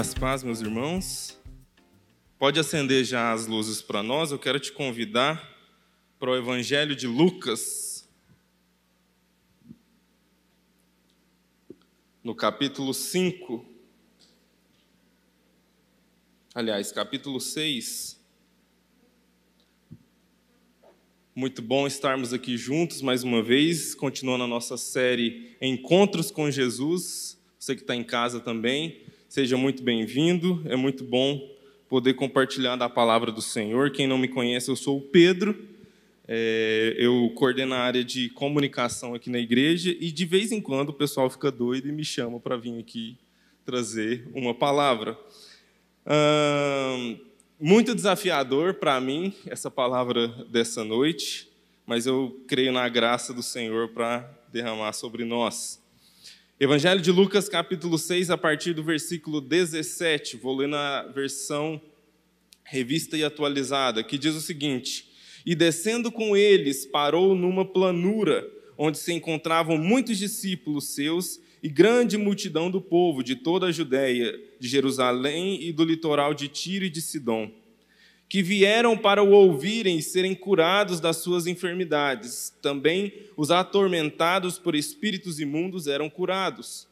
Graças paz, meus irmãos. Pode acender já as luzes para nós. Eu quero te convidar para o Evangelho de Lucas, no capítulo 5. Aliás, capítulo 6. Muito bom estarmos aqui juntos mais uma vez, continuando a nossa série Encontros com Jesus. Você que está em casa também. Seja muito bem-vindo, é muito bom poder compartilhar da palavra do Senhor. Quem não me conhece, eu sou o Pedro, é, eu coordeno a área de comunicação aqui na igreja e de vez em quando o pessoal fica doido e me chama para vir aqui trazer uma palavra. Hum, muito desafiador para mim essa palavra dessa noite, mas eu creio na graça do Senhor para derramar sobre nós. Evangelho de Lucas, capítulo 6, a partir do versículo 17. Vou ler na versão revista e atualizada, que diz o seguinte: E descendo com eles, parou numa planura, onde se encontravam muitos discípulos seus e grande multidão do povo de toda a Judéia, de Jerusalém e do litoral de Tiro e de Sidom que vieram para o ouvirem e serem curados das suas enfermidades. Também os atormentados por espíritos imundos eram curados.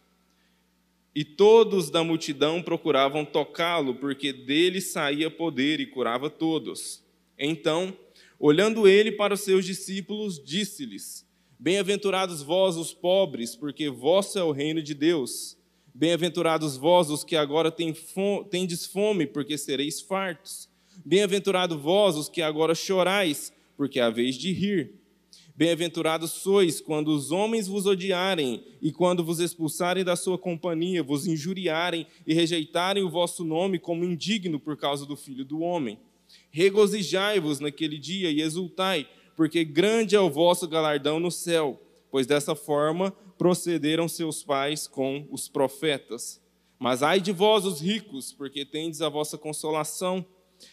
E todos da multidão procuravam tocá-lo, porque dele saía poder e curava todos. Então, olhando ele para os seus discípulos, disse-lhes: Bem-aventurados vós, os pobres, porque vosso é o reino de Deus. Bem-aventurados vós, os que agora tendes fome, porque sereis fartos. Bem-aventurado vós, os que agora chorais, porque é vez de rir. Bem-aventurados sois quando os homens vos odiarem e quando vos expulsarem da sua companhia, vos injuriarem e rejeitarem o vosso nome como indigno por causa do Filho do Homem. Regozijai-vos naquele dia e exultai, porque grande é o vosso galardão no céu, pois dessa forma procederam seus pais com os profetas. Mas ai de vós, os ricos, porque tendes a vossa consolação.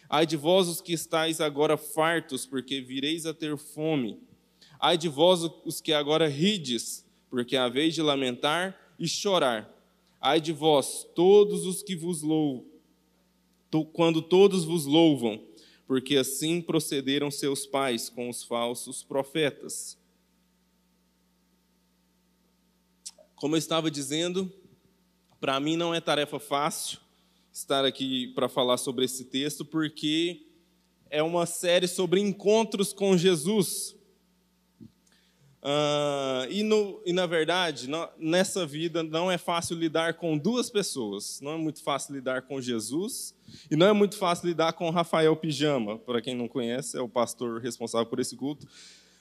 Ai de vós os que estáis agora fartos, porque vireis a ter fome. Ai de vós os que agora rides, porque a vez de lamentar e chorar. Ai de vós, todos os que vos louvam, quando todos vos louvam, porque assim procederam seus pais com os falsos profetas. Como eu estava dizendo, para mim não é tarefa fácil, estar aqui para falar sobre esse texto, porque é uma série sobre encontros com Jesus. Uh, e, no, e, na verdade, nessa vida não é fácil lidar com duas pessoas. Não é muito fácil lidar com Jesus e não é muito fácil lidar com Rafael Pijama. Para quem não conhece, é o pastor responsável por esse culto.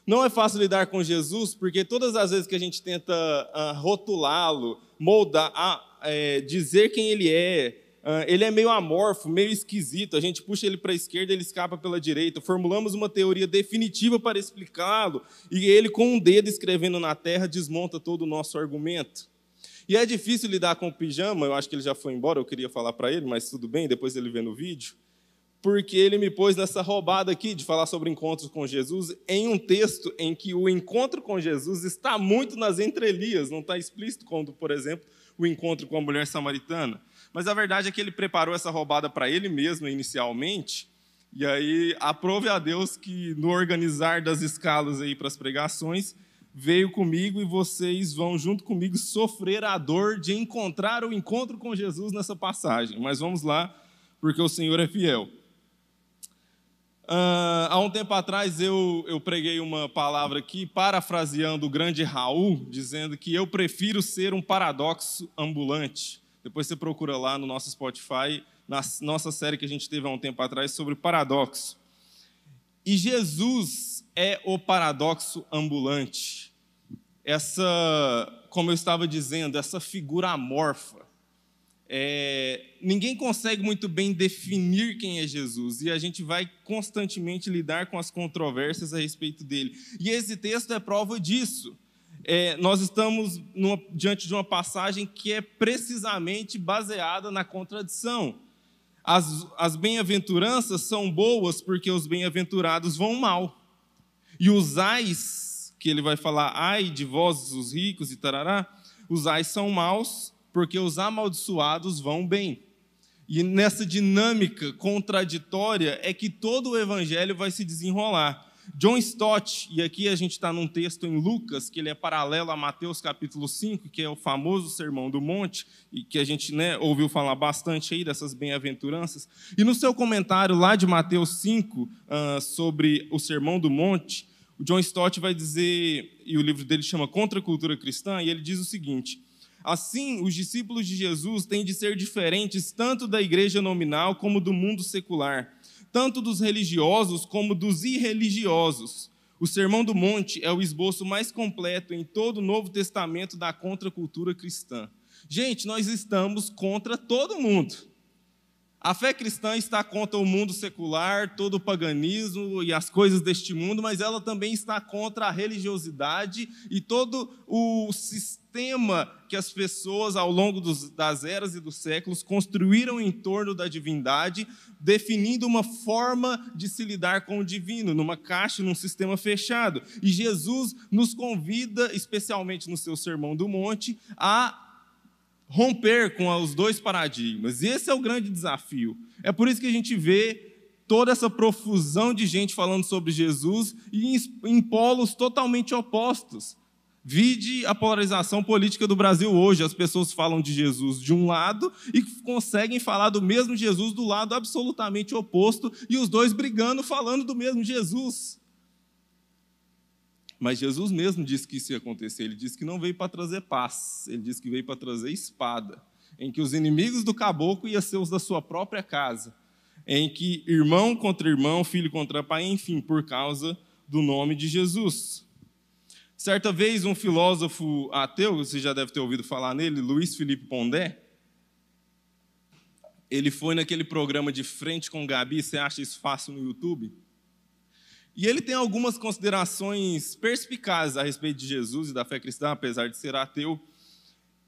Não é fácil lidar com Jesus porque todas as vezes que a gente tenta uh, rotulá-lo, moldar, uh, é, dizer quem ele é, ele é meio amorfo, meio esquisito. A gente puxa ele para a esquerda, ele escapa pela direita. Formulamos uma teoria definitiva para explicá-lo, e ele, com um dedo escrevendo na terra, desmonta todo o nosso argumento. E é difícil lidar com o pijama, eu acho que ele já foi embora, eu queria falar para ele, mas tudo bem, depois ele vê no vídeo. Porque ele me pôs nessa roubada aqui de falar sobre encontros com Jesus em um texto em que o encontro com Jesus está muito nas entrelinhas, não está explícito, como, por exemplo, o encontro com a mulher samaritana. Mas a verdade é que ele preparou essa roubada para ele mesmo inicialmente. E aí, aprove a Deus que no organizar das escalas aí para as pregações, veio comigo e vocês vão junto comigo sofrer a dor de encontrar o encontro com Jesus nessa passagem. Mas vamos lá, porque o Senhor é fiel. Uh, há um tempo atrás eu, eu preguei uma palavra aqui, parafraseando o grande Raul, dizendo que eu prefiro ser um paradoxo ambulante. Depois você procura lá no nosso Spotify, na nossa série que a gente teve há um tempo atrás sobre paradoxo. E Jesus é o paradoxo ambulante. Essa, como eu estava dizendo, essa figura amorfa. É, ninguém consegue muito bem definir quem é Jesus e a gente vai constantemente lidar com as controvérsias a respeito dele. E esse texto é prova disso é, nós estamos numa, diante de uma passagem que é precisamente baseada na contradição. As, as bem-aventuranças são boas porque os bem-aventurados vão mal. E os ais, que ele vai falar, ai de vós, os ricos e tarará, os ais são maus porque os amaldiçoados vão bem. E nessa dinâmica contraditória é que todo o evangelho vai se desenrolar. John Stott, e aqui a gente está num texto em Lucas, que ele é paralelo a Mateus capítulo 5, que é o famoso Sermão do Monte, e que a gente né, ouviu falar bastante aí dessas bem-aventuranças. E no seu comentário lá de Mateus 5, uh, sobre o Sermão do Monte, o John Stott vai dizer, e o livro dele chama Contra a Cultura Cristã, e ele diz o seguinte: Assim, os discípulos de Jesus têm de ser diferentes tanto da igreja nominal como do mundo secular tanto dos religiosos como dos irreligiosos. O Sermão do Monte é o esboço mais completo em todo o Novo Testamento da contracultura cristã. Gente, nós estamos contra todo mundo. A fé cristã está contra o mundo secular, todo o paganismo e as coisas deste mundo, mas ela também está contra a religiosidade e todo o sistema que as pessoas, ao longo dos, das eras e dos séculos, construíram em torno da divindade, definindo uma forma de se lidar com o divino, numa caixa, num sistema fechado. E Jesus nos convida, especialmente no seu Sermão do Monte, a romper com os dois paradigmas. E esse é o grande desafio. É por isso que a gente vê toda essa profusão de gente falando sobre Jesus e em polos totalmente opostos. Vide a polarização política do Brasil hoje. As pessoas falam de Jesus de um lado e conseguem falar do mesmo Jesus do lado absolutamente oposto, e os dois brigando, falando do mesmo Jesus. Mas Jesus mesmo disse que isso ia acontecer. Ele disse que não veio para trazer paz, ele disse que veio para trazer espada, em que os inimigos do caboclo iam ser os da sua própria casa, em que irmão contra irmão, filho contra pai, enfim, por causa do nome de Jesus. Certa vez, um filósofo ateu, você já deve ter ouvido falar nele, Luiz Felipe Pondé, ele foi naquele programa de Frente com Gabi, você acha isso fácil no YouTube? E ele tem algumas considerações perspicazes a respeito de Jesus e da fé cristã, apesar de ser ateu.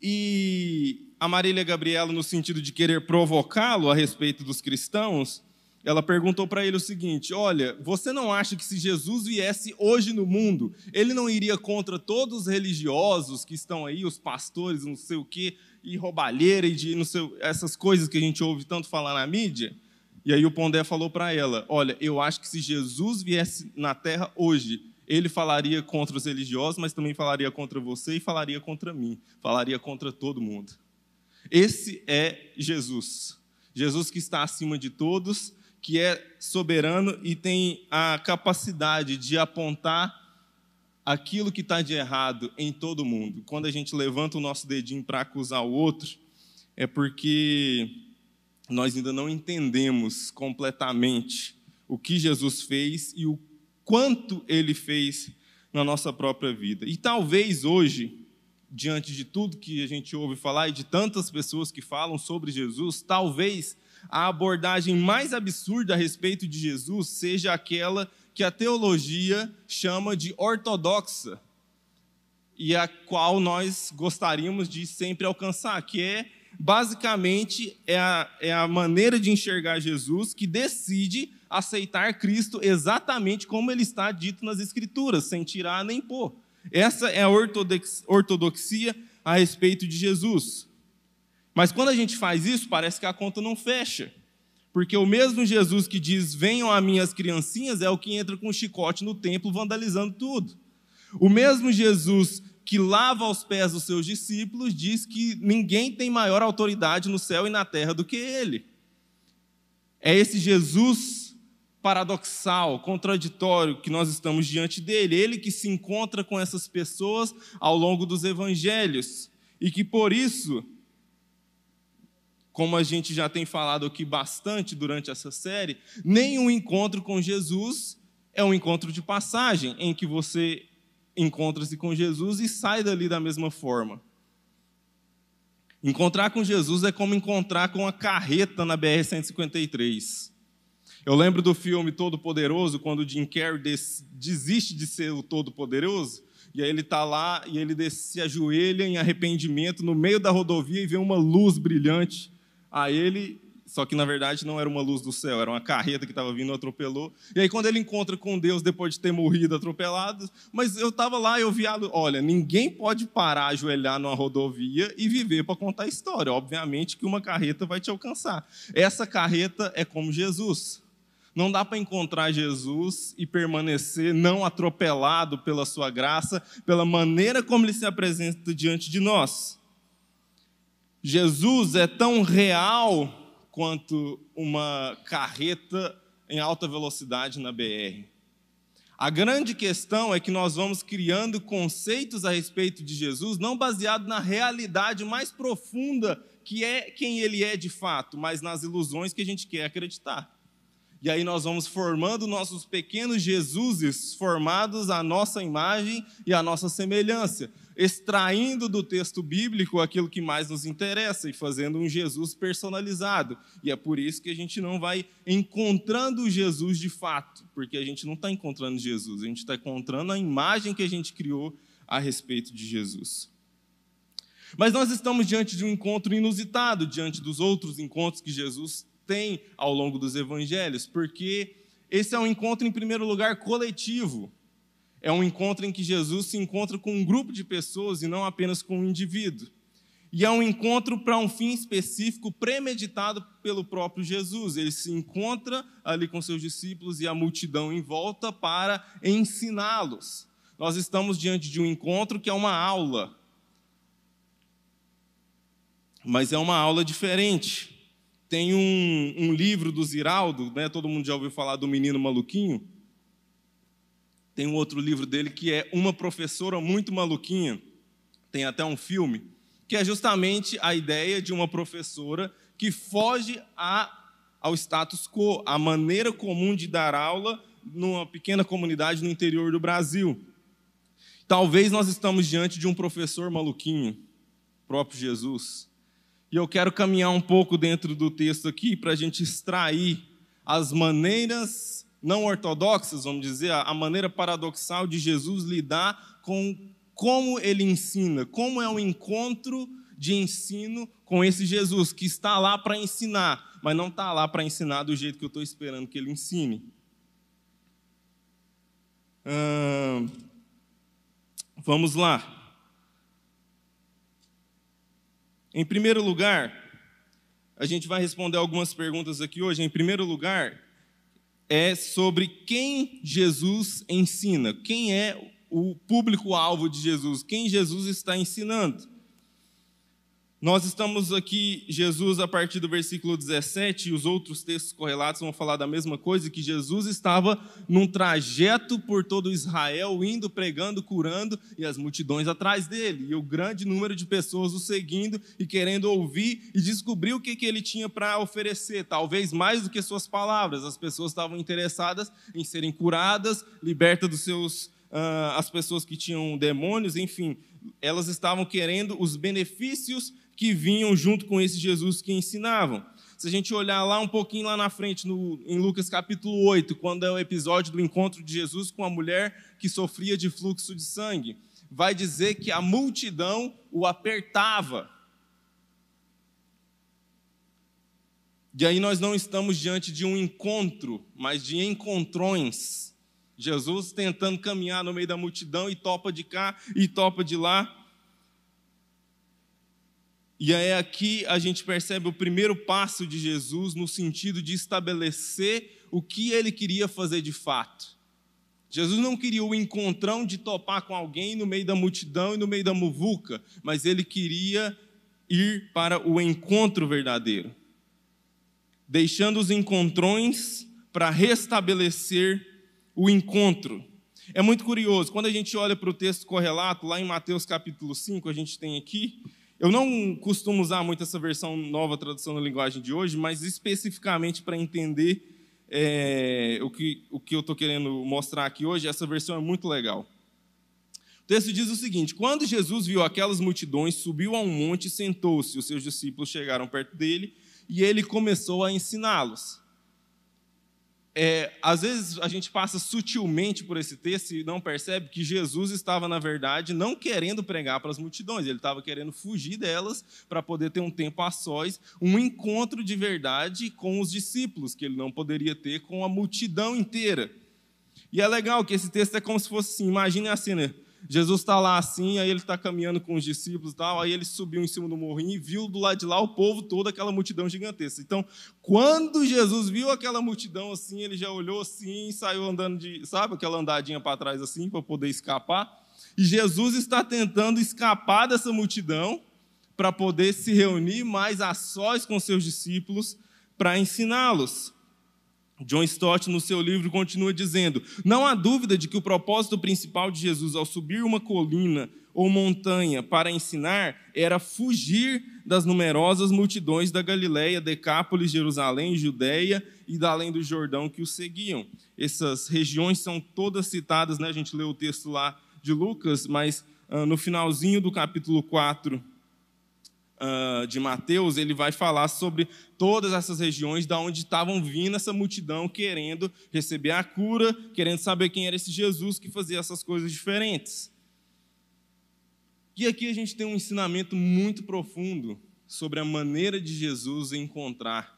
E a Marília Gabriela, no sentido de querer provocá-lo a respeito dos cristãos, ela perguntou para ele o seguinte: Olha, você não acha que se Jesus viesse hoje no mundo, ele não iria contra todos os religiosos que estão aí, os pastores, não sei o quê, e roubalheira e de não sei, essas coisas que a gente ouve tanto falar na mídia? E aí o Pondé falou para ela: Olha, eu acho que se Jesus viesse na terra hoje, ele falaria contra os religiosos, mas também falaria contra você e falaria contra mim, falaria contra todo mundo. Esse é Jesus. Jesus que está acima de todos, que é soberano e tem a capacidade de apontar aquilo que está de errado em todo mundo. Quando a gente levanta o nosso dedinho para acusar o outro, é porque nós ainda não entendemos completamente o que Jesus fez e o quanto ele fez na nossa própria vida. E talvez hoje, diante de tudo que a gente ouve falar e de tantas pessoas que falam sobre Jesus, talvez a abordagem mais absurda a respeito de Jesus seja aquela que a teologia chama de ortodoxa e a qual nós gostaríamos de sempre alcançar, que é basicamente é a, é a maneira de enxergar Jesus que decide aceitar Cristo exatamente como ele está dito nas Escrituras, sem tirar nem pôr. Essa é a ortodoxia a respeito de Jesus. Mas quando a gente faz isso, parece que a conta não fecha. Porque o mesmo Jesus que diz: Venham a minhas criancinhas, é o que entra com um chicote no templo vandalizando tudo. O mesmo Jesus que lava os pés dos seus discípulos, diz que ninguém tem maior autoridade no céu e na terra do que ele. É esse Jesus paradoxal, contraditório que nós estamos diante dele, ele que se encontra com essas pessoas ao longo dos evangelhos e que por isso, como a gente já tem falado aqui bastante durante essa série, nenhum encontro com Jesus é um encontro de passagem em que você encontra-se com Jesus e sai dali da mesma forma. Encontrar com Jesus é como encontrar com a carreta na BR-153. Eu lembro do filme Todo Poderoso, quando o Jim Carrey desiste de ser o Todo Poderoso, e aí ele está lá e ele se ajoelha em arrependimento no meio da rodovia e vê uma luz brilhante a ele só que na verdade não era uma luz do céu, era uma carreta que estava vindo atropelou. E aí quando ele encontra com Deus depois de ter morrido atropelado, mas eu estava lá, eu vi, olha, ninguém pode parar, ajoelhar numa rodovia e viver para contar a história. Obviamente que uma carreta vai te alcançar. Essa carreta é como Jesus. Não dá para encontrar Jesus e permanecer não atropelado pela sua graça, pela maneira como ele se apresenta diante de nós. Jesus é tão real quanto uma carreta em alta velocidade na BR. A grande questão é que nós vamos criando conceitos a respeito de Jesus não baseado na realidade mais profunda que é quem ele é de fato, mas nas ilusões que a gente quer acreditar. E aí nós vamos formando nossos pequenos Jesuses formados à nossa imagem e à nossa semelhança, extraindo do texto bíblico aquilo que mais nos interessa e fazendo um Jesus personalizado. E é por isso que a gente não vai encontrando Jesus de fato, porque a gente não está encontrando Jesus, a gente está encontrando a imagem que a gente criou a respeito de Jesus. Mas nós estamos diante de um encontro inusitado, diante dos outros encontros que Jesus tem ao longo dos evangelhos, porque esse é um encontro, em primeiro lugar, coletivo. É um encontro em que Jesus se encontra com um grupo de pessoas e não apenas com um indivíduo. E é um encontro para um fim específico, premeditado pelo próprio Jesus. Ele se encontra ali com seus discípulos e a multidão em volta para ensiná-los. Nós estamos diante de um encontro que é uma aula, mas é uma aula diferente. Tem um, um livro do Ziraldo, né? todo mundo já ouviu falar do Menino Maluquinho. Tem um outro livro dele que é Uma Professora Muito Maluquinha. Tem até um filme, que é justamente a ideia de uma professora que foge a, ao status quo, a maneira comum de dar aula numa pequena comunidade no interior do Brasil. Talvez nós estamos diante de um professor maluquinho, próprio Jesus. E eu quero caminhar um pouco dentro do texto aqui para a gente extrair as maneiras não ortodoxas, vamos dizer, a maneira paradoxal de Jesus lidar com como ele ensina, como é o encontro de ensino com esse Jesus que está lá para ensinar, mas não está lá para ensinar do jeito que eu estou esperando que ele ensine. Hum, vamos lá. Em primeiro lugar, a gente vai responder algumas perguntas aqui hoje. Em primeiro lugar, é sobre quem Jesus ensina, quem é o público-alvo de Jesus, quem Jesus está ensinando. Nós estamos aqui, Jesus, a partir do versículo 17, e os outros textos correlatos vão falar da mesma coisa, que Jesus estava num trajeto por todo Israel, indo, pregando, curando, e as multidões atrás dele, e o grande número de pessoas o seguindo e querendo ouvir e descobrir o que, que ele tinha para oferecer, talvez mais do que suas palavras. As pessoas estavam interessadas em serem curadas, libertas dos seus. Uh, as pessoas que tinham demônios, enfim, elas estavam querendo os benefícios que vinham junto com esse Jesus que ensinavam. Se a gente olhar lá um pouquinho lá na frente, no, em Lucas capítulo 8, quando é o episódio do encontro de Jesus com a mulher que sofria de fluxo de sangue, vai dizer que a multidão o apertava. E aí nós não estamos diante de um encontro, mas de encontrões. Jesus tentando caminhar no meio da multidão e topa de cá e topa de lá. E aí aqui a gente percebe o primeiro passo de Jesus no sentido de estabelecer o que ele queria fazer de fato. Jesus não queria o encontrão de topar com alguém no meio da multidão e no meio da muvuca, mas ele queria ir para o encontro verdadeiro, deixando os encontrões para restabelecer o encontro. É muito curioso, quando a gente olha para o texto correlato, lá em Mateus capítulo 5, a gente tem aqui, eu não costumo usar muito essa versão nova tradução da linguagem de hoje, mas especificamente para entender é, o, que, o que eu estou querendo mostrar aqui hoje, essa versão é muito legal. O texto diz o seguinte: Quando Jesus viu aquelas multidões, subiu a um monte e sentou-se. Os seus discípulos chegaram perto dele e ele começou a ensiná-los. É, às vezes a gente passa sutilmente por esse texto e não percebe que Jesus estava, na verdade, não querendo pregar para as multidões, ele estava querendo fugir delas para poder ter um tempo a sós, um encontro de verdade com os discípulos, que ele não poderia ter com a multidão inteira. E é legal que esse texto é como se fosse assim: imagine a cena. Jesus está lá assim, aí ele está caminhando com os discípulos e tal, aí ele subiu em cima do morrinho e viu do lado de lá o povo todo, aquela multidão gigantesca. Então, quando Jesus viu aquela multidão assim, ele já olhou assim saiu andando de, sabe, aquela andadinha para trás assim, para poder escapar. E Jesus está tentando escapar dessa multidão para poder se reunir mais a sós com seus discípulos para ensiná-los. John Stott, no seu livro, continua dizendo: Não há dúvida de que o propósito principal de Jesus ao subir uma colina ou montanha para ensinar era fugir das numerosas multidões da Galiléia, Decápolis, Jerusalém, Judéia e da além do Jordão que o seguiam. Essas regiões são todas citadas, né? a gente leu o texto lá de Lucas, mas uh, no finalzinho do capítulo 4 uh, de Mateus, ele vai falar sobre todas essas regiões da onde estavam vindo essa multidão querendo receber a cura, querendo saber quem era esse Jesus que fazia essas coisas diferentes. E aqui a gente tem um ensinamento muito profundo sobre a maneira de Jesus encontrar.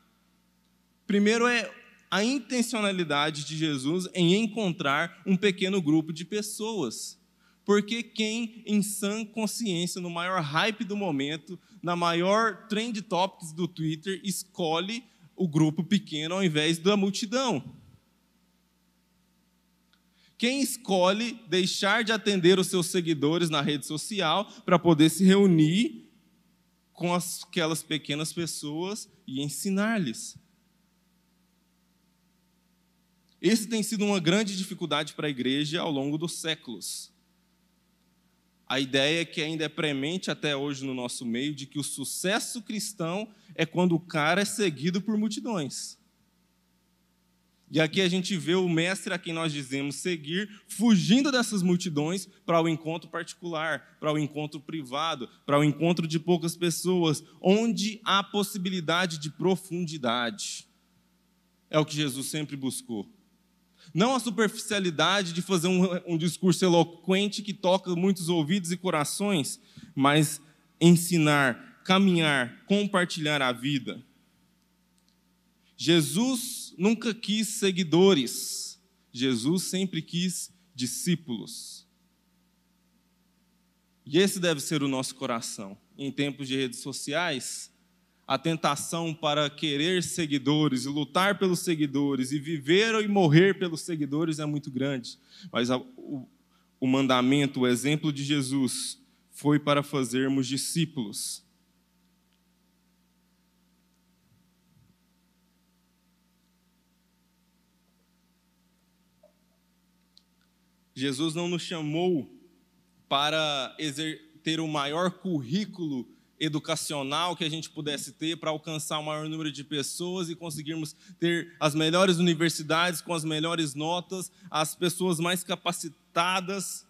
Primeiro é a intencionalidade de Jesus em encontrar um pequeno grupo de pessoas. Porque quem, em sã consciência, no maior hype do momento, na maior trend topics do Twitter, escolhe o grupo pequeno ao invés da multidão? Quem escolhe deixar de atender os seus seguidores na rede social para poder se reunir com aquelas pequenas pessoas e ensinar-lhes? Esse tem sido uma grande dificuldade para a igreja ao longo dos séculos a ideia que ainda é premente até hoje no nosso meio de que o sucesso cristão é quando o cara é seguido por multidões. E aqui a gente vê o mestre a quem nós dizemos seguir, fugindo dessas multidões para o encontro particular, para o encontro privado, para o encontro de poucas pessoas, onde há possibilidade de profundidade. É o que Jesus sempre buscou. Não a superficialidade de fazer um, um discurso eloquente que toca muitos ouvidos e corações, mas ensinar, caminhar, compartilhar a vida. Jesus nunca quis seguidores, Jesus sempre quis discípulos. E esse deve ser o nosso coração. Em tempos de redes sociais, a tentação para querer seguidores e lutar pelos seguidores e viver e morrer pelos seguidores é muito grande. Mas a, o, o mandamento, o exemplo de Jesus foi para fazermos discípulos. Jesus não nos chamou para ter o maior currículo educacional que a gente pudesse ter para alcançar o maior número de pessoas e conseguirmos ter as melhores universidades com as melhores notas, as pessoas mais capacitadas.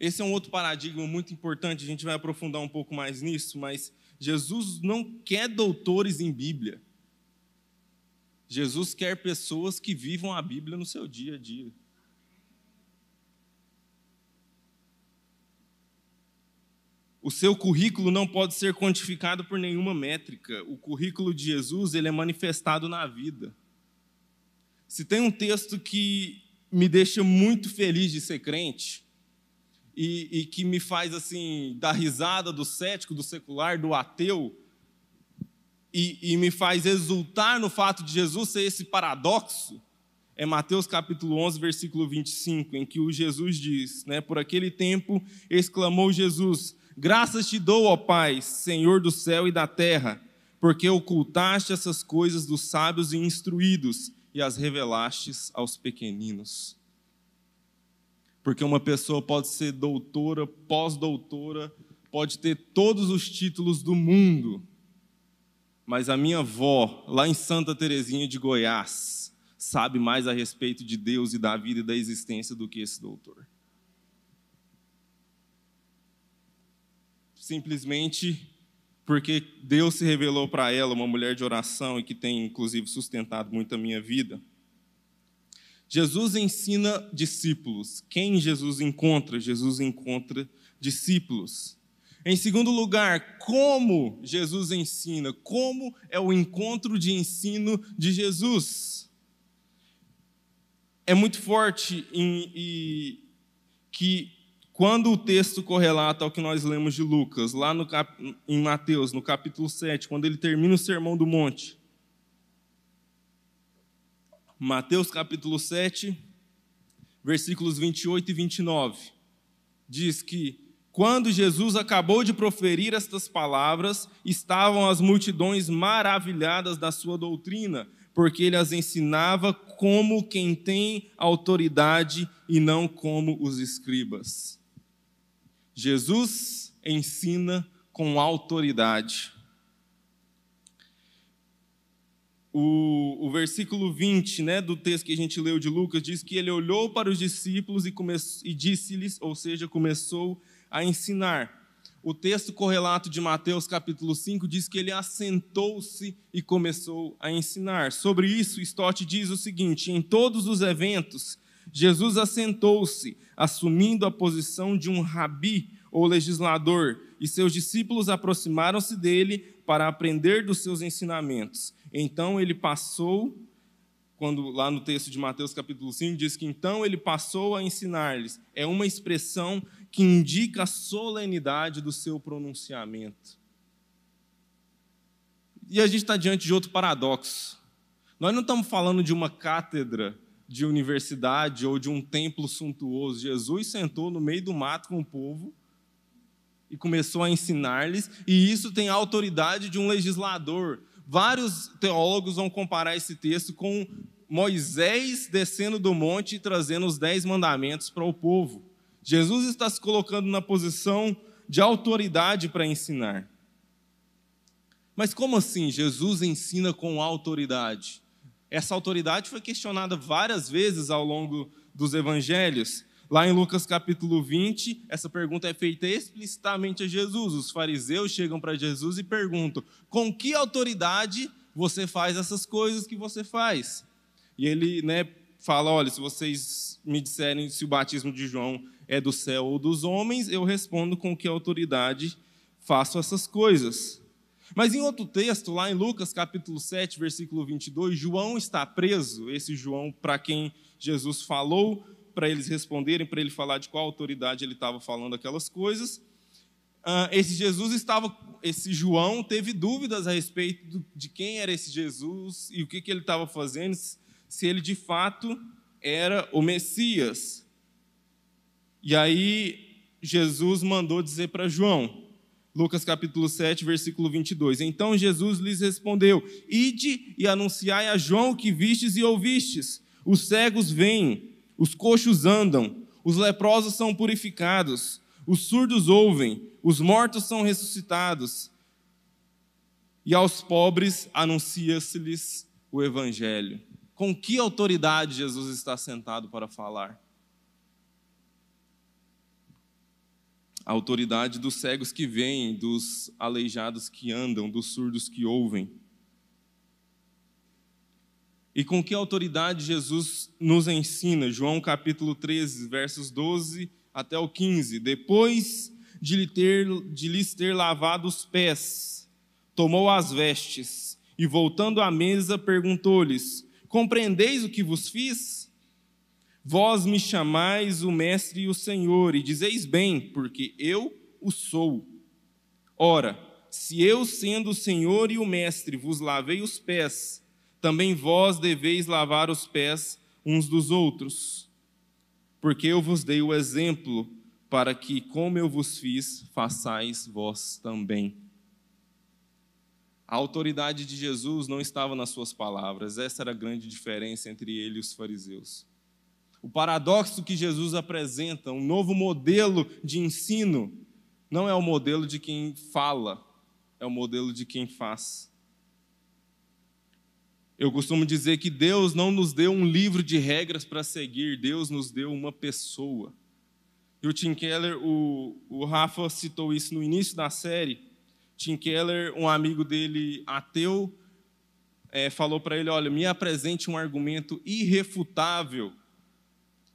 Esse é um outro paradigma muito importante, a gente vai aprofundar um pouco mais nisso, mas Jesus não quer doutores em Bíblia. Jesus quer pessoas que vivam a Bíblia no seu dia a dia. O seu currículo não pode ser quantificado por nenhuma métrica. O currículo de Jesus ele é manifestado na vida. Se tem um texto que me deixa muito feliz de ser crente e, e que me faz assim dar risada do cético, do secular, do ateu, e, e me faz exultar no fato de Jesus ser esse paradoxo, é Mateus capítulo 11, versículo 25, em que o Jesus diz, né, por aquele tempo exclamou Jesus: Graças te dou, ó Pai, Senhor do céu e da terra, porque ocultaste essas coisas dos sábios e instruídos e as revelastes aos pequeninos. Porque uma pessoa pode ser doutora, pós-doutora, pode ter todos os títulos do mundo, mas a minha avó, lá em Santa Terezinha de Goiás, sabe mais a respeito de Deus e da vida e da existência do que esse doutor. Simplesmente porque Deus se revelou para ela, uma mulher de oração e que tem inclusive sustentado muito a minha vida. Jesus ensina discípulos. Quem Jesus encontra? Jesus encontra discípulos. Em segundo lugar, como Jesus ensina? Como é o encontro de ensino de Jesus? É muito forte em, em, que quando o texto correlata ao que nós lemos de Lucas, lá no, em Mateus, no capítulo 7, quando ele termina o Sermão do Monte, Mateus capítulo 7, versículos 28 e 29, diz que quando Jesus acabou de proferir estas palavras, estavam as multidões maravilhadas da sua doutrina, porque ele as ensinava como quem tem autoridade e não como os escribas. Jesus ensina com autoridade. O, o, versículo 20 né, do texto que a gente leu de Lucas diz que ele olhou para os discípulos e, e disse-lhes, ou seja, começou a ensinar. O texto correlato de Mateus capítulo 5 diz que ele assentou-se e começou a ensinar. Sobre isso, Stott diz o seguinte: em todos os eventos Jesus assentou-se, assumindo a posição de um rabi ou legislador, e seus discípulos aproximaram-se dele para aprender dos seus ensinamentos. Então ele passou, quando lá no texto de Mateus capítulo 5 diz que então ele passou a ensinar-lhes. É uma expressão que indica a solenidade do seu pronunciamento. E a gente está diante de outro paradoxo. Nós não estamos falando de uma cátedra de universidade ou de um templo suntuoso. Jesus sentou no meio do mato com o povo e começou a ensinar-lhes, e isso tem a autoridade de um legislador. Vários teólogos vão comparar esse texto com Moisés descendo do monte e trazendo os dez mandamentos para o povo. Jesus está se colocando na posição de autoridade para ensinar. Mas como assim Jesus ensina com autoridade? Essa autoridade foi questionada várias vezes ao longo dos evangelhos. Lá em Lucas capítulo 20, essa pergunta é feita explicitamente a Jesus. Os fariseus chegam para Jesus e perguntam: com que autoridade você faz essas coisas que você faz? E ele né, fala: olha, se vocês me disserem se o batismo de João é do céu ou dos homens, eu respondo com que autoridade faço essas coisas. Mas em outro texto, lá em Lucas capítulo 7, versículo 22, João está preso, esse João para quem Jesus falou, para eles responderem, para ele falar de qual autoridade ele estava falando aquelas coisas. Uh, esse Jesus estava, esse João teve dúvidas a respeito de quem era esse Jesus e o que, que ele estava fazendo, se ele de fato era o Messias. E aí Jesus mandou dizer para João, Lucas capítulo 7, versículo 22. Então Jesus lhes respondeu: Ide e anunciai a João o que vistes e ouvistes. Os cegos vêm, os coxos andam, os leprosos são purificados, os surdos ouvem, os mortos são ressuscitados. E aos pobres anuncia-se-lhes o evangelho. Com que autoridade Jesus está sentado para falar? A autoridade dos cegos que veem, dos aleijados que andam, dos surdos que ouvem. E com que autoridade Jesus nos ensina? João capítulo 13, versos 12 até o 15. Depois de, lhe ter, de lhes ter lavado os pés, tomou as vestes e, voltando à mesa, perguntou-lhes: Compreendeis o que vos fiz? Vós me chamais o Mestre e o Senhor, e dizeis bem, porque eu o sou. Ora, se eu, sendo o Senhor e o Mestre, vos lavei os pés, também vós deveis lavar os pés uns dos outros. Porque eu vos dei o exemplo, para que, como eu vos fiz, façais vós também. A autoridade de Jesus não estava nas suas palavras, essa era a grande diferença entre ele e os fariseus o paradoxo que Jesus apresenta, um novo modelo de ensino, não é o modelo de quem fala, é o modelo de quem faz. Eu costumo dizer que Deus não nos deu um livro de regras para seguir, Deus nos deu uma pessoa. E o Tim Keller, o, o Rafa citou isso no início da série. Tim Keller, um amigo dele ateu, é, falou para ele: Olha, me apresente um argumento irrefutável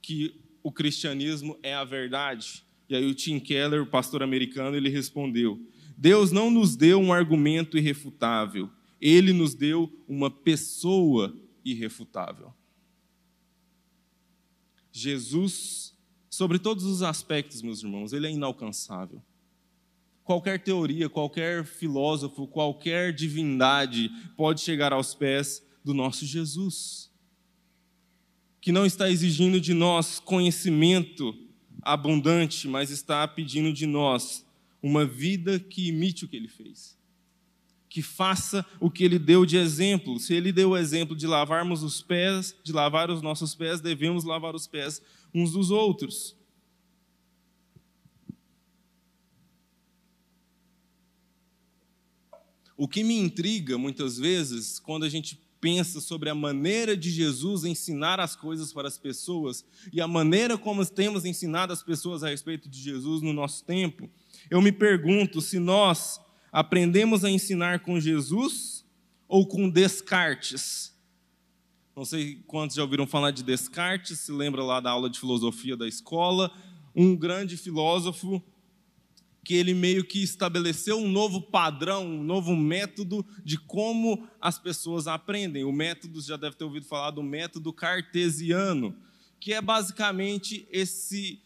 que o cristianismo é a verdade. E aí o Tim Keller, o pastor americano, ele respondeu: Deus não nos deu um argumento irrefutável, ele nos deu uma pessoa irrefutável. Jesus, sobre todos os aspectos, meus irmãos, ele é inalcançável. Qualquer teoria, qualquer filósofo, qualquer divindade pode chegar aos pés do nosso Jesus, que não está exigindo de nós conhecimento abundante, mas está pedindo de nós uma vida que imite o que ele fez. Que faça o que ele deu de exemplo. Se ele deu o exemplo de lavarmos os pés, de lavar os nossos pés, devemos lavar os pés uns dos outros. O que me intriga muitas vezes, quando a gente pensa sobre a maneira de Jesus ensinar as coisas para as pessoas e a maneira como temos ensinado as pessoas a respeito de Jesus no nosso tempo, eu me pergunto se nós aprendemos a ensinar com Jesus ou com Descartes. Não sei quantos já ouviram falar de Descartes, se lembra lá da aula de filosofia da escola, um grande filósofo que ele meio que estabeleceu um novo padrão, um novo método de como as pessoas aprendem. O método, já deve ter ouvido falar do método cartesiano, que é basicamente esse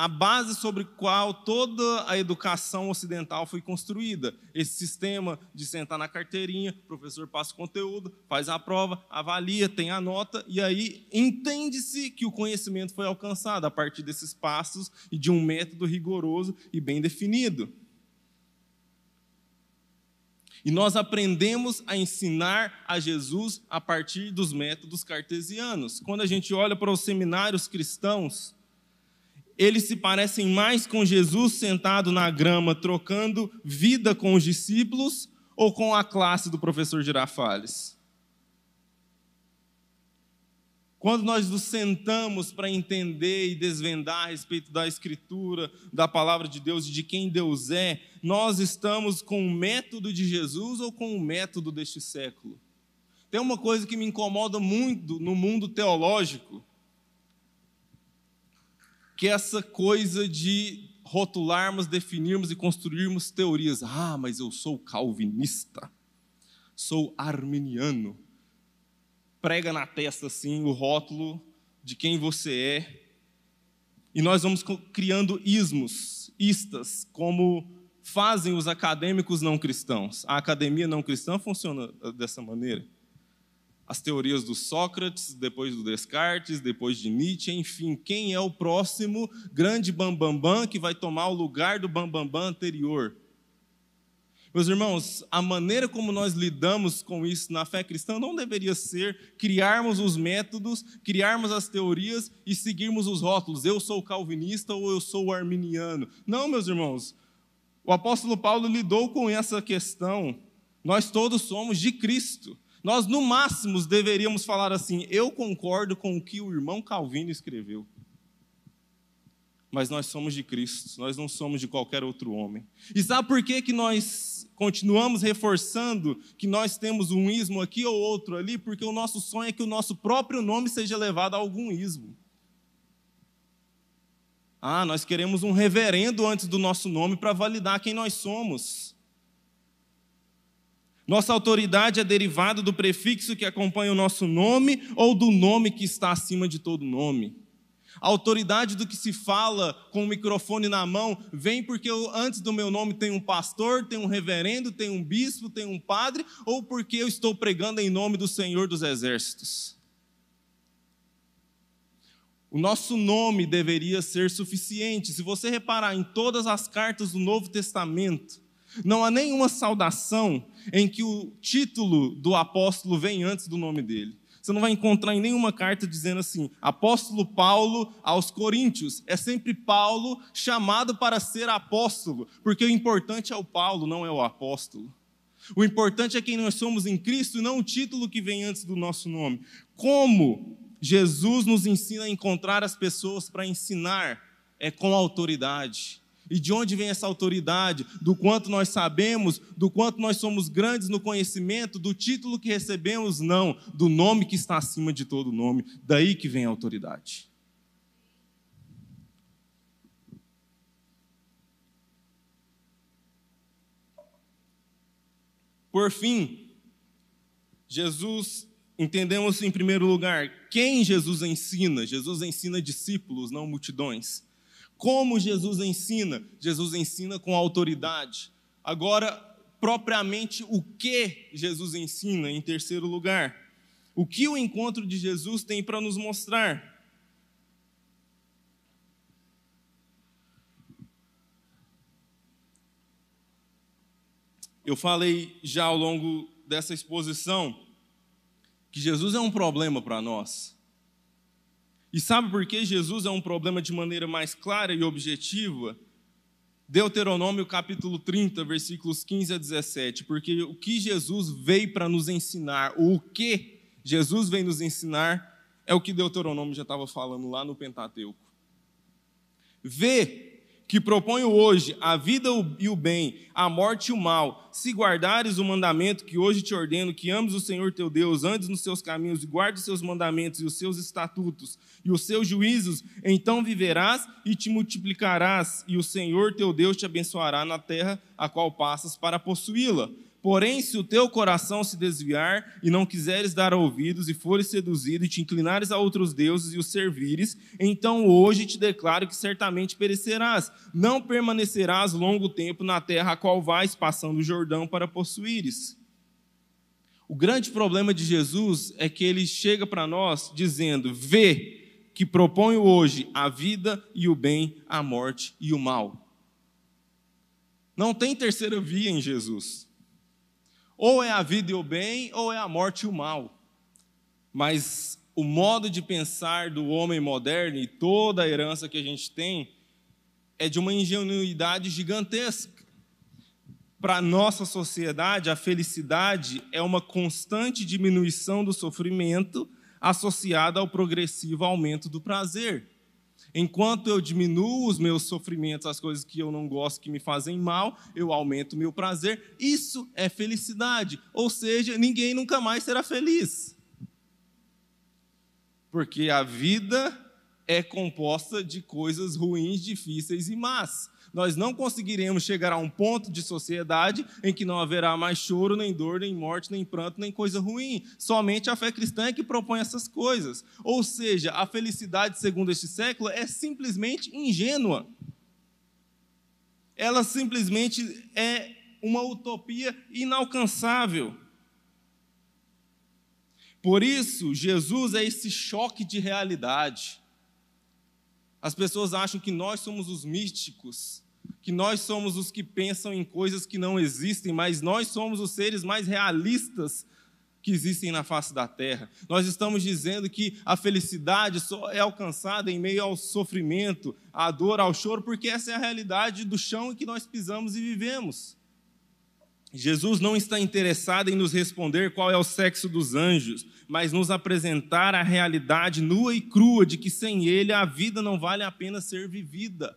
a base sobre qual toda a educação ocidental foi construída. Esse sistema de sentar na carteirinha, o professor passa o conteúdo, faz a prova, avalia, tem a nota, e aí entende-se que o conhecimento foi alcançado a partir desses passos e de um método rigoroso e bem definido. E nós aprendemos a ensinar a Jesus a partir dos métodos cartesianos. Quando a gente olha para os seminários cristãos, eles se parecem mais com Jesus sentado na grama, trocando vida com os discípulos, ou com a classe do professor Girafales? Quando nós nos sentamos para entender e desvendar a respeito da Escritura, da palavra de Deus e de quem Deus é, nós estamos com o método de Jesus ou com o método deste século? Tem uma coisa que me incomoda muito no mundo teológico, que essa coisa de rotularmos, definirmos e construirmos teorias. Ah, mas eu sou calvinista, sou arminiano. Prega na testa assim o rótulo de quem você é. E nós vamos criando ismos, istas, como fazem os acadêmicos não cristãos. A academia não cristã funciona dessa maneira as teorias do Sócrates, depois do Descartes, depois de Nietzsche, enfim, quem é o próximo grande bambambam bam, bam, que vai tomar o lugar do bambambam bam, anterior? Meus irmãos, a maneira como nós lidamos com isso na fé cristã não deveria ser criarmos os métodos, criarmos as teorias e seguirmos os rótulos. Eu sou calvinista ou eu sou arminiano. Não, meus irmãos. O apóstolo Paulo lidou com essa questão. Nós todos somos de Cristo. Nós, no máximo, deveríamos falar assim: eu concordo com o que o irmão Calvino escreveu. Mas nós somos de Cristo, nós não somos de qualquer outro homem. E sabe por que, que nós continuamos reforçando que nós temos um ismo aqui ou outro ali? Porque o nosso sonho é que o nosso próprio nome seja levado a algum ismo. Ah, nós queremos um reverendo antes do nosso nome para validar quem nós somos. Nossa autoridade é derivada do prefixo que acompanha o nosso nome ou do nome que está acima de todo nome. A autoridade do que se fala com o microfone na mão vem porque eu, antes do meu nome tem um pastor, tem um reverendo, tem um bispo, tem um padre, ou porque eu estou pregando em nome do Senhor dos Exércitos. O nosso nome deveria ser suficiente. Se você reparar em todas as cartas do Novo Testamento, não há nenhuma saudação em que o título do apóstolo vem antes do nome dele. Você não vai encontrar em nenhuma carta dizendo assim, apóstolo Paulo aos Coríntios. É sempre Paulo chamado para ser apóstolo, porque o importante é o Paulo, não é o apóstolo. O importante é quem nós somos em Cristo e não o título que vem antes do nosso nome. Como Jesus nos ensina a encontrar as pessoas para ensinar é com autoridade E de onde vem essa autoridade? Do quanto nós sabemos, do quanto nós somos grandes no conhecimento, do título que recebemos? Não, do nome que está acima de todo nome. Daí que vem a autoridade. Por fim, Jesus, entendemos em primeiro lugar, quem Jesus ensina? Jesus ensina discípulos, não multidões. Como Jesus ensina? Jesus ensina com autoridade. Agora, propriamente, o que Jesus ensina em terceiro lugar? O que o encontro de Jesus tem para nos mostrar? Eu falei já ao longo dessa exposição que Jesus é um problema para nós. E sabe por que Jesus é um problema de maneira mais clara e objetiva? Deuteronômio capítulo 30, versículos 15 a 17. Porque o que Jesus veio para nos ensinar, o que Jesus vem nos ensinar, é o que Deuteronômio já estava falando lá no Pentateuco. Vê que proponho hoje a vida e o bem, a morte e o mal, se guardares o mandamento que hoje te ordeno, que ames o Senhor teu Deus, andes nos seus caminhos e guardes os seus mandamentos e os seus estatutos e os seus juízos, então viverás e te multiplicarás, e o Senhor teu Deus te abençoará na terra a qual passas para possuí-la. Porém, se o teu coração se desviar e não quiseres dar ouvidos e fores seduzido e te inclinares a outros deuses e os servires, então hoje te declaro que certamente perecerás. Não permanecerás longo tempo na terra a qual vais, passando o Jordão para possuíres. O grande problema de Jesus é que ele chega para nós dizendo: Vê que proponho hoje a vida e o bem, a morte e o mal. Não tem terceira via em Jesus. Ou é a vida e o bem, ou é a morte e o mal. Mas o modo de pensar do homem moderno e toda a herança que a gente tem é de uma ingenuidade gigantesca. Para a nossa sociedade, a felicidade é uma constante diminuição do sofrimento associada ao progressivo aumento do prazer. Enquanto eu diminuo os meus sofrimentos, as coisas que eu não gosto, que me fazem mal, eu aumento o meu prazer. Isso é felicidade. Ou seja, ninguém nunca mais será feliz. Porque a vida é composta de coisas ruins, difíceis e más nós não conseguiremos chegar a um ponto de sociedade em que não haverá mais choro, nem dor, nem morte, nem pranto, nem coisa ruim. Somente a fé cristã é que propõe essas coisas. Ou seja, a felicidade, segundo este século, é simplesmente ingênua. Ela simplesmente é uma utopia inalcançável. Por isso, Jesus é esse choque de realidade. As pessoas acham que nós somos os místicos, que nós somos os que pensam em coisas que não existem, mas nós somos os seres mais realistas que existem na face da terra. Nós estamos dizendo que a felicidade só é alcançada em meio ao sofrimento, à dor, ao choro, porque essa é a realidade do chão em que nós pisamos e vivemos. Jesus não está interessado em nos responder qual é o sexo dos anjos, mas nos apresentar a realidade nua e crua de que sem Ele a vida não vale a pena ser vivida.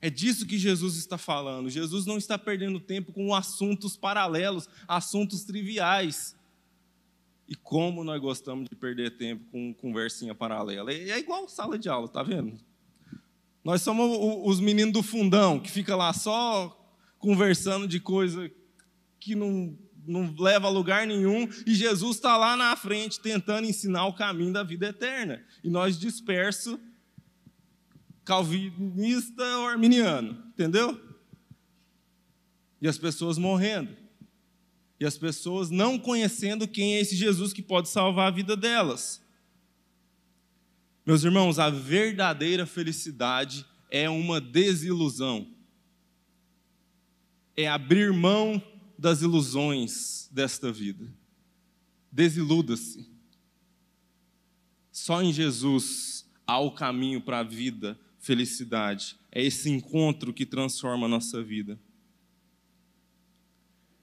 É disso que Jesus está falando. Jesus não está perdendo tempo com assuntos paralelos, assuntos triviais. E como nós gostamos de perder tempo com conversinha paralela. É igual sala de aula, tá vendo? Nós somos os meninos do fundão, que fica lá só conversando de coisa que não, não leva a lugar nenhum, e Jesus está lá na frente tentando ensinar o caminho da vida eterna. E nós disperso, calvinista ou arminiano, entendeu? E as pessoas morrendo. E as pessoas não conhecendo quem é esse Jesus que pode salvar a vida delas. Meus irmãos, a verdadeira felicidade é uma desilusão é abrir mão das ilusões desta vida. Desiluda-se. Só em Jesus há o caminho para a vida, felicidade. É esse encontro que transforma a nossa vida.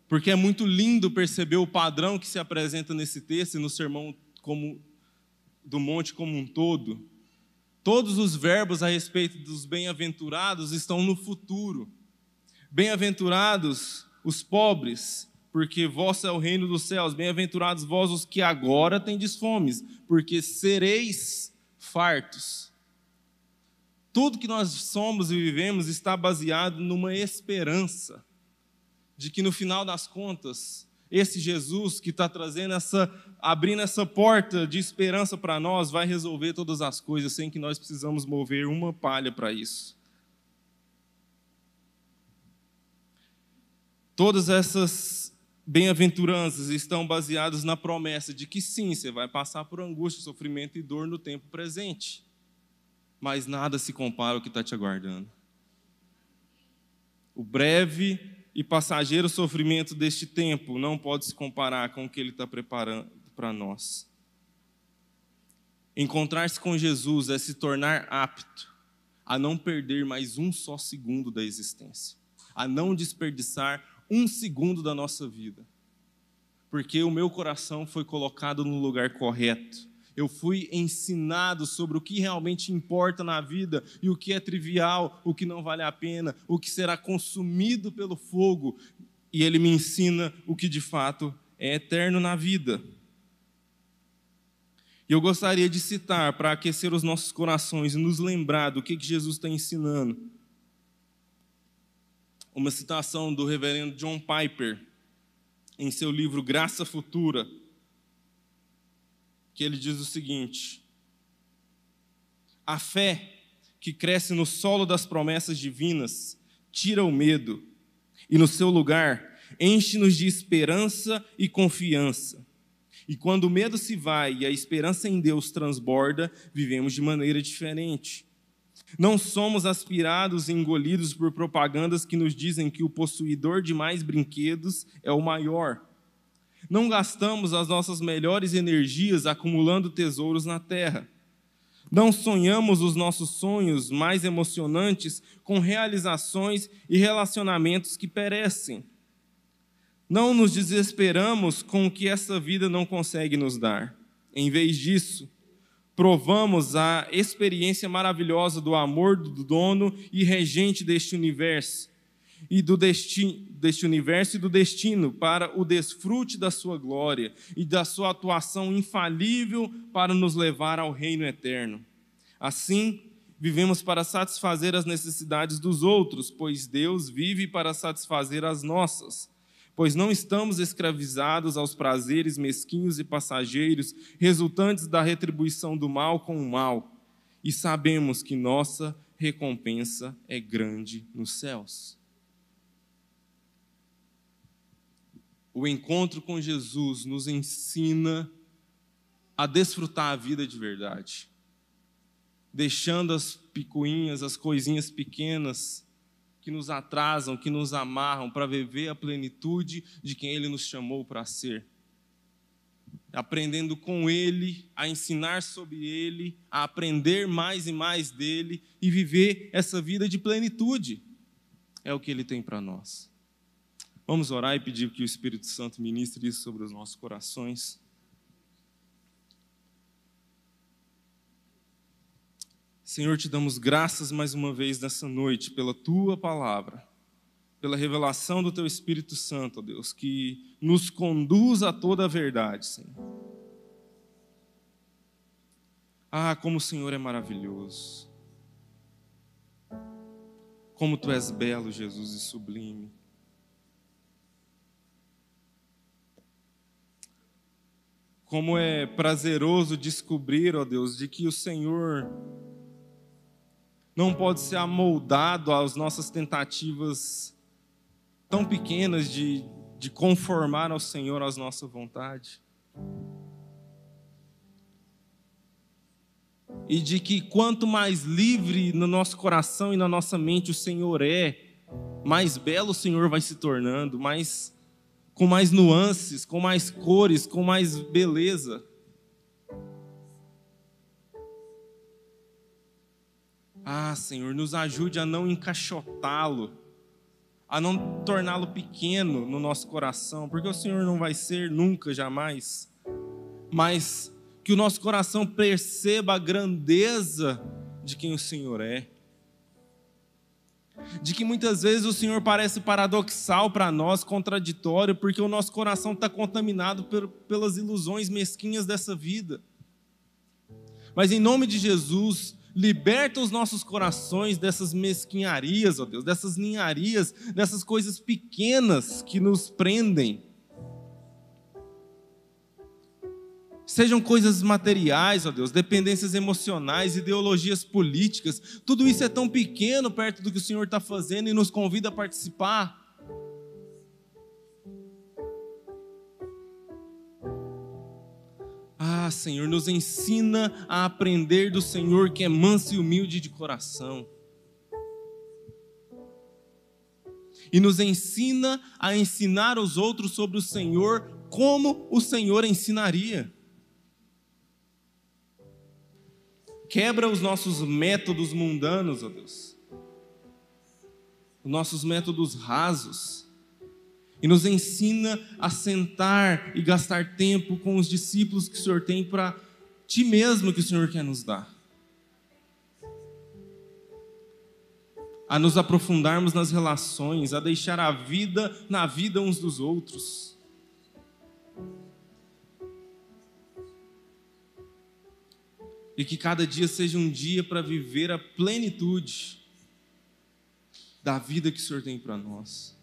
Porque é muito lindo perceber o padrão que se apresenta nesse texto e no sermão como, do monte como um todo Todos os verbos a respeito dos bem-aventurados estão no futuro. Bem-aventurados os pobres, porque vosso é o reino dos céus. Bem-aventurados vós os que agora tendes fomes, porque sereis fartos. Tudo que nós somos e vivemos está baseado numa esperança de que no final das contas, esse Jesus que está trazendo essa, abrindo essa porta de esperança para nós, vai resolver todas as coisas sem que nós precisamos mover uma palha para isso. Todas essas bem-aventuranças estão baseadas na promessa de que sim, você vai passar por angústia, sofrimento e dor no tempo presente, mas nada se compara ao que está te aguardando. O breve e passageiro sofrimento deste tempo não pode se comparar com o que Ele está preparando para nós. Encontrar-se com Jesus é se tornar apto a não perder mais um só segundo da existência, a não desperdiçar um segundo da nossa vida, porque o meu coração foi colocado no lugar correto. Eu fui ensinado sobre o que realmente importa na vida e o que é trivial, o que não vale a pena, o que será consumido pelo fogo, e ele me ensina o que de fato é eterno na vida. E eu gostaria de citar, para aquecer os nossos corações e nos lembrar do que Jesus está ensinando, uma citação do reverendo John Piper, em seu livro Graça Futura que ele diz o seguinte: A fé que cresce no solo das promessas divinas tira o medo e, no seu lugar, enche-nos de esperança e confiança. E quando o medo se vai e a esperança em Deus transborda, vivemos de maneira diferente. Não somos aspirados e engolidos por propagandas que nos dizem que o possuidor de mais brinquedos é o maior não gastamos as nossas melhores energias acumulando tesouros na terra. Não sonhamos os nossos sonhos mais emocionantes com realizações e relacionamentos que perecem. Não nos desesperamos com o que essa vida não consegue nos dar. Em vez disso, provamos a experiência maravilhosa do amor do dono e regente deste universo e do destino, deste universo e do destino para o desfrute da sua glória e da sua atuação infalível para nos levar ao reino eterno. Assim, vivemos para satisfazer as necessidades dos outros, pois Deus vive para satisfazer as nossas. Pois não estamos escravizados aos prazeres mesquinhos e passageiros, resultantes da retribuição do mal com o mal, e sabemos que nossa recompensa é grande nos céus. o encontro com Jesus nos ensina a desfrutar a vida de verdade, deixando as picuinhas, as coisinhas pequenas que nos atrasam, que nos amarram para viver a plenitude de quem Ele nos chamou para ser. Aprendendo com Ele, a ensinar sobre Ele, a aprender mais e mais dele e viver essa vida de plenitude. É o que Ele tem para nós. Vamos orar e pedir que o Espírito Santo ministre isso sobre os nossos corações. Senhor, te damos graças mais uma vez nessa noite pela tua palavra, pela revelação do teu Espírito Santo, ó Deus, que nos conduz a toda a verdade, Senhor. Ah, como o Senhor é maravilhoso. Como tu és belo, Jesus, e sublime. Como é prazeroso descobrir, ó Deus, de que o Senhor não pode ser amoldado às nossas tentativas tão pequenas de, de conformar ao Senhor às nossa vontade. E de que quanto mais livre no nosso coração e na nossa mente o Senhor é, mais belo o Senhor vai se tornando, mais com mais nuances, com mais cores, com mais beleza. Ah, Senhor, nos ajude a não encaixotá-lo, a não torná-lo pequeno no nosso coração, porque o Senhor não vai ser nunca, jamais, mas que o nosso coração perceba a grandeza de quem o Senhor é. De que muitas vezes o Senhor parece paradoxal para nós, contraditório, porque o nosso coração está contaminado pelas ilusões mesquinhas dessa vida. Mas em nome de Jesus, liberta os nossos corações dessas mesquinharias, ó Deus, dessas ninharias, dessas coisas pequenas que nos prendem. Sejam coisas materiais, ó Deus, dependências emocionais, ideologias políticas, tudo isso é tão pequeno perto do que o Senhor está fazendo e nos convida a participar. Ah, Senhor, nos ensina a aprender do Senhor que é manso e humilde de coração. E nos ensina a ensinar os outros sobre o Senhor como o Senhor ensinaria. Quebra os nossos métodos mundanos, ó Deus. Os nossos métodos rasos e nos ensina a sentar e gastar tempo com os discípulos que o Senhor tem para ti mesmo que o Senhor quer nos dar. A nos aprofundarmos nas relações, a deixar a vida na vida uns dos outros. E que cada dia seja um dia para viver a plenitude da vida que o Senhor tem para nós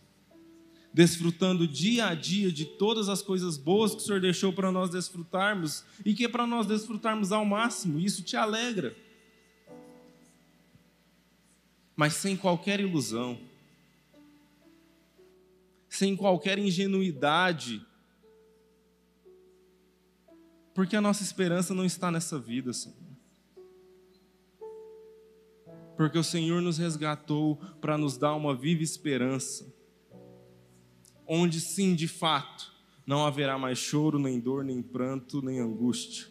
desfrutando dia a dia de todas as coisas boas que o Senhor deixou para nós desfrutarmos e que é para nós desfrutarmos ao máximo, isso te alegra. Mas sem qualquer ilusão, sem qualquer ingenuidade, porque a nossa esperança não está nessa vida, Senhor. Porque o Senhor nos resgatou para nos dar uma viva esperança onde sim, de fato, não haverá mais choro, nem dor, nem pranto, nem angústia.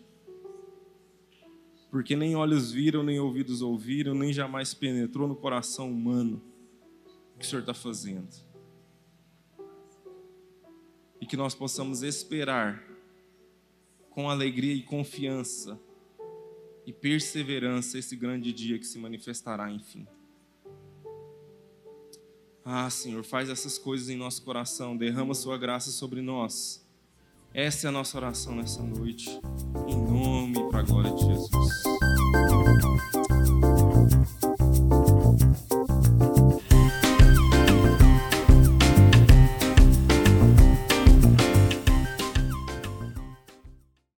Porque nem olhos viram, nem ouvidos ouviram, nem jamais penetrou no coração humano o que o Senhor está fazendo. E que nós possamos esperar com alegria e confiança e perseverança esse grande dia que se manifestará, enfim. Ah, Senhor, faz essas coisas em nosso coração, derrama Sua graça sobre nós. Essa é a nossa oração nessa noite, em nome e para a glória de Jesus.